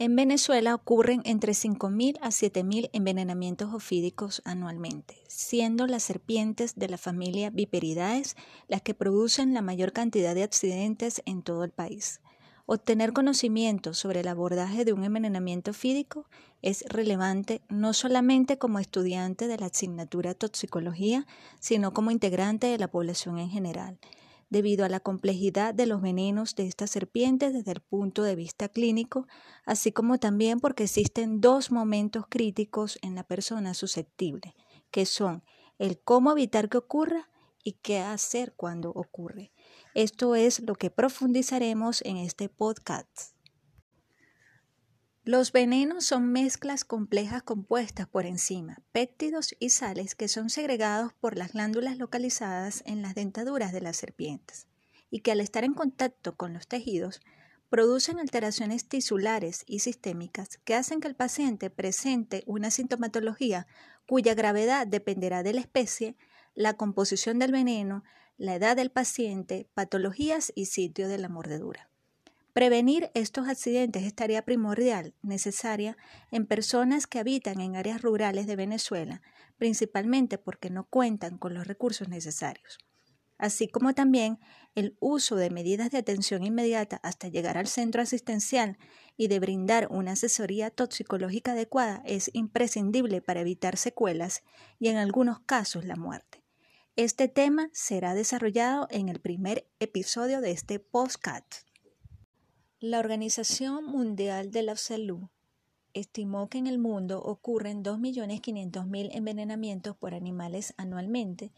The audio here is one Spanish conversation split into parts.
En Venezuela ocurren entre 5.000 a 7.000 envenenamientos ofídicos anualmente, siendo las serpientes de la familia Viperidae las que producen la mayor cantidad de accidentes en todo el país. Obtener conocimiento sobre el abordaje de un envenenamiento ofídico es relevante no solamente como estudiante de la asignatura toxicología, sino como integrante de la población en general debido a la complejidad de los venenos de estas serpientes desde el punto de vista clínico, así como también porque existen dos momentos críticos en la persona susceptible, que son el cómo evitar que ocurra y qué hacer cuando ocurre. Esto es lo que profundizaremos en este podcast. Los venenos son mezclas complejas compuestas por enzimas, péptidos y sales que son segregados por las glándulas localizadas en las dentaduras de las serpientes y que al estar en contacto con los tejidos producen alteraciones tisulares y sistémicas que hacen que el paciente presente una sintomatología cuya gravedad dependerá de la especie, la composición del veneno, la edad del paciente, patologías y sitio de la mordedura. Prevenir estos accidentes es tarea primordial, necesaria, en personas que habitan en áreas rurales de Venezuela, principalmente porque no cuentan con los recursos necesarios, así como también el uso de medidas de atención inmediata hasta llegar al centro asistencial y de brindar una asesoría toxicológica adecuada es imprescindible para evitar secuelas y en algunos casos la muerte. Este tema será desarrollado en el primer episodio de este podcast. La Organización Mundial de la Salud estimó que en el mundo ocurren 2.500.000 envenenamientos por animales anualmente,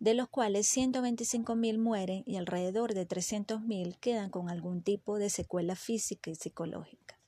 de los cuales 125.000 mueren y alrededor de 300.000 quedan con algún tipo de secuela física y psicológica.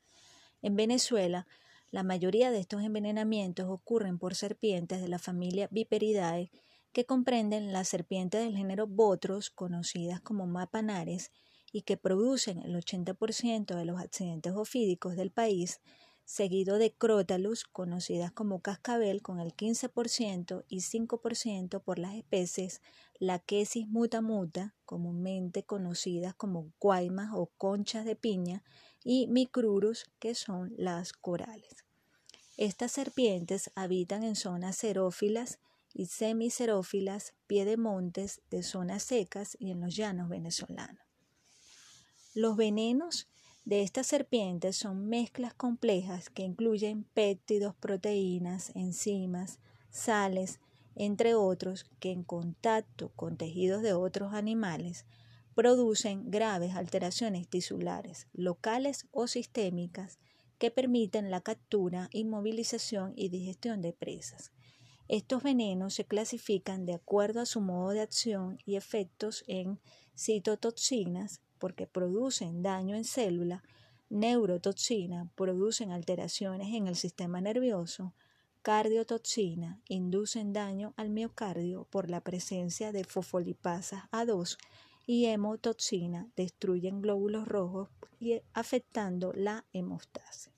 En Venezuela, la mayoría de estos envenenamientos ocurren por serpientes de la familia Viperidae, que comprenden las serpientes del género Botros, conocidas como mapanares, y que producen el 80% de los accidentes ofídicos del país, seguido de Crotalus, conocidas como cascabel, con el 15% y 5% por las especies Lachesis mutamuta, comúnmente conocidas como guaymas o conchas de piña, y Micrurus, que son las corales. Estas serpientes habitan en zonas xerófilas y semicerófilas, piedemontes de zonas secas y en los llanos venezolanos. Los venenos de estas serpientes son mezclas complejas que incluyen péptidos, proteínas, enzimas, sales, entre otros, que en contacto con tejidos de otros animales producen graves alteraciones tisulares, locales o sistémicas, que permiten la captura, inmovilización y digestión de presas. Estos venenos se clasifican de acuerdo a su modo de acción y efectos en citotoxinas, porque producen daño en célula, neurotoxina, producen alteraciones en el sistema nervioso, cardiotoxina, inducen daño al miocardio por la presencia de fosfolipasas A2 y hemotoxina, destruyen glóbulos rojos y afectando la hemostasis.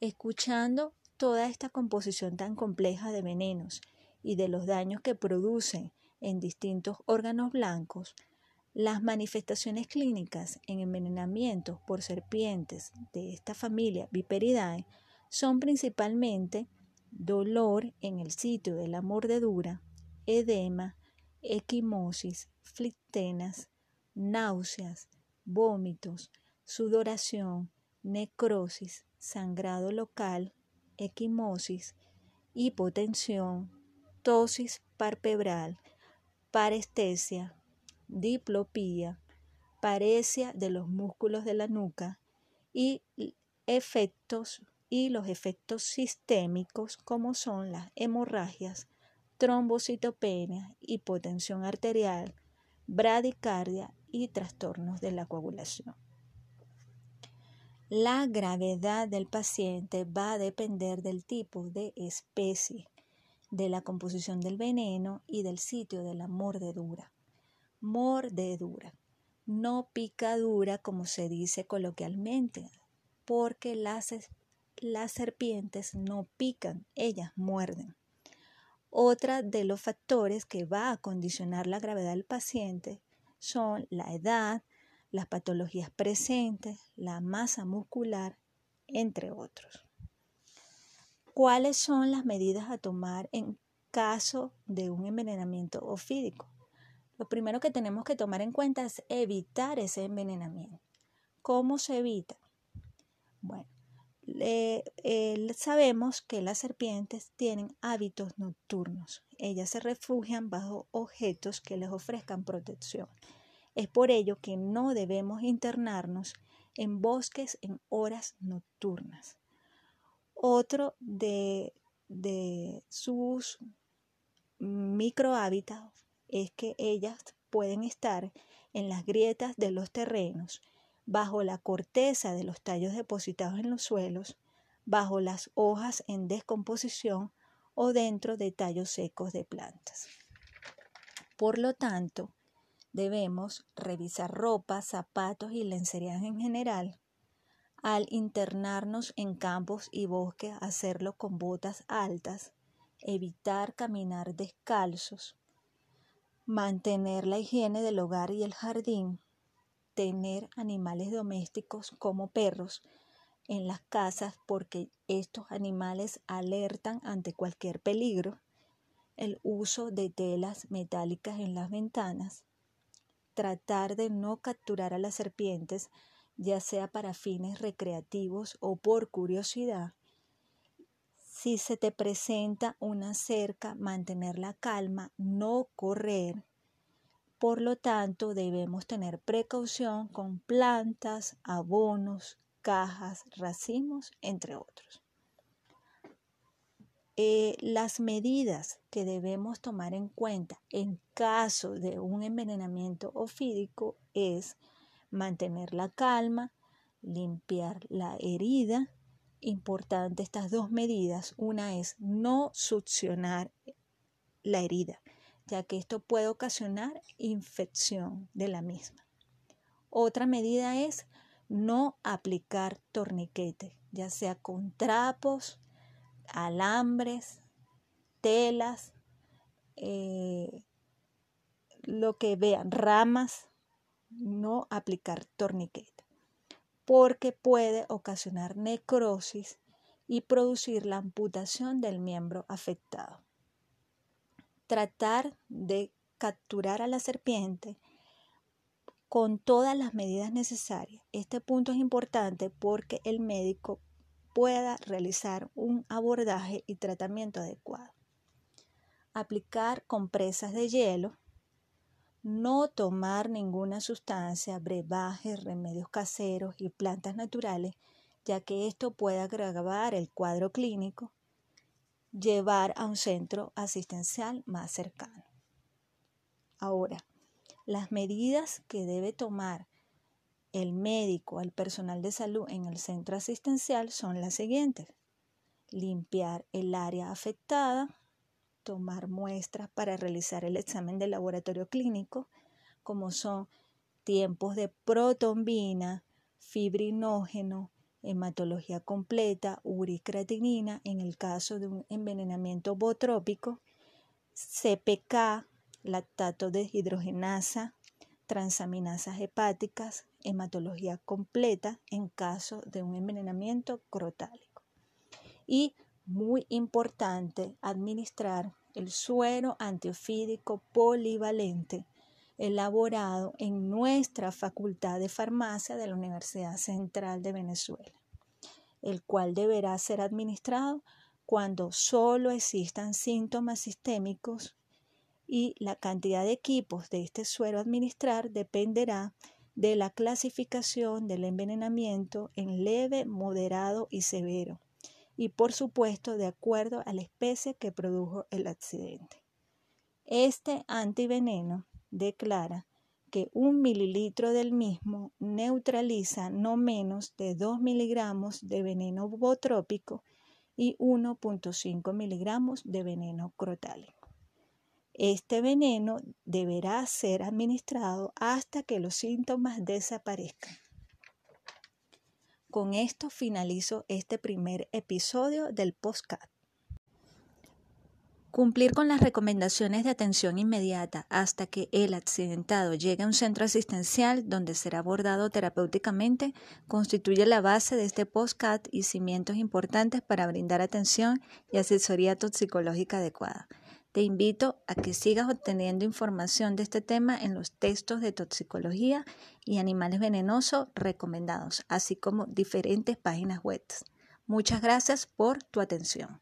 Escuchando toda esta composición tan compleja de venenos y de los daños que producen en distintos órganos blancos, las manifestaciones clínicas en envenenamientos por serpientes de esta familia Viperidae son principalmente dolor en el sitio de la mordedura, edema, equimosis, flictenas, náuseas, vómitos, sudoración, necrosis, sangrado local, equimosis, hipotensión, tosis parpebral, parestesia, diplopía, parecia de los músculos de la nuca y efectos y los efectos sistémicos como son las hemorragias, trombocitopenia, hipotensión arterial, bradicardia y trastornos de la coagulación. La gravedad del paciente va a depender del tipo de especie, de la composición del veneno y del sitio de la mordedura mordedura, no picadura como se dice coloquialmente, porque las, las serpientes no pican, ellas muerden. Otra de los factores que va a condicionar la gravedad del paciente son la edad, las patologías presentes, la masa muscular entre otros. ¿Cuáles son las medidas a tomar en caso de un envenenamiento ofídico? Lo primero que tenemos que tomar en cuenta es evitar ese envenenamiento. ¿Cómo se evita? Bueno, sabemos que las serpientes tienen hábitos nocturnos. Ellas se refugian bajo objetos que les ofrezcan protección. Es por ello que no debemos internarnos en bosques en horas nocturnas. Otro de, de sus microhábitats es que ellas pueden estar en las grietas de los terrenos, bajo la corteza de los tallos depositados en los suelos, bajo las hojas en descomposición o dentro de tallos secos de plantas. Por lo tanto, debemos revisar ropa, zapatos y lencería en general. Al internarnos en campos y bosques, hacerlo con botas altas, evitar caminar descalzos, mantener la higiene del hogar y el jardín, tener animales domésticos como perros en las casas porque estos animales alertan ante cualquier peligro, el uso de telas metálicas en las ventanas, tratar de no capturar a las serpientes, ya sea para fines recreativos o por curiosidad. Si se te presenta una cerca, mantener la calma, no correr. Por lo tanto, debemos tener precaución con plantas, abonos, cajas, racimos, entre otros. Eh, las medidas que debemos tomar en cuenta en caso de un envenenamiento ofídico es mantener la calma, limpiar la herida. Importante estas dos medidas. Una es no succionar la herida, ya que esto puede ocasionar infección de la misma. Otra medida es no aplicar torniquete, ya sea con trapos, alambres, telas, eh, lo que vean, ramas, no aplicar torniquete, porque puede ocasionar necrosis y producir la amputación del miembro afectado. Tratar de capturar a la serpiente con todas las medidas necesarias. Este punto es importante porque el médico pueda realizar un abordaje y tratamiento adecuado. Aplicar compresas de hielo, no tomar ninguna sustancia, brebajes, remedios caseros y plantas naturales, ya que esto puede agravar el cuadro clínico, llevar a un centro asistencial más cercano. Ahora, las medidas que debe tomar el médico al personal de salud en el centro asistencial son las siguientes. Limpiar el área afectada, tomar muestras para realizar el examen de laboratorio clínico, como son tiempos de protombina, fibrinógeno, hematología completa, uricreatinina en el caso de un envenenamiento botrópico, CPK, lactato de hidrogenasa, transaminasas hepáticas, hematología completa en caso de un envenenamiento crotálico. Y muy importante administrar el suero antiofídico polivalente elaborado en nuestra Facultad de Farmacia de la Universidad Central de Venezuela, el cual deberá ser administrado cuando solo existan síntomas sistémicos y la cantidad de equipos de este suero administrar dependerá de la clasificación del envenenamiento en leve, moderado y severo, y por supuesto de acuerdo a la especie que produjo el accidente. Este antiveneno declara que un mililitro del mismo neutraliza no menos de 2 miligramos de veneno botrópico y 1.5 miligramos de veneno crotálico. Este veneno deberá ser administrado hasta que los síntomas desaparezcan. Con esto finalizo este primer episodio del postcat. Cumplir con las recomendaciones de atención inmediata hasta que el accidentado llegue a un centro asistencial donde será abordado terapéuticamente constituye la base de este postcat y cimientos importantes para brindar atención y asesoría toxicológica adecuada. Te invito a que sigas obteniendo información de este tema en los textos de toxicología y animales venenosos recomendados, así como diferentes páginas web. Muchas gracias por tu atención.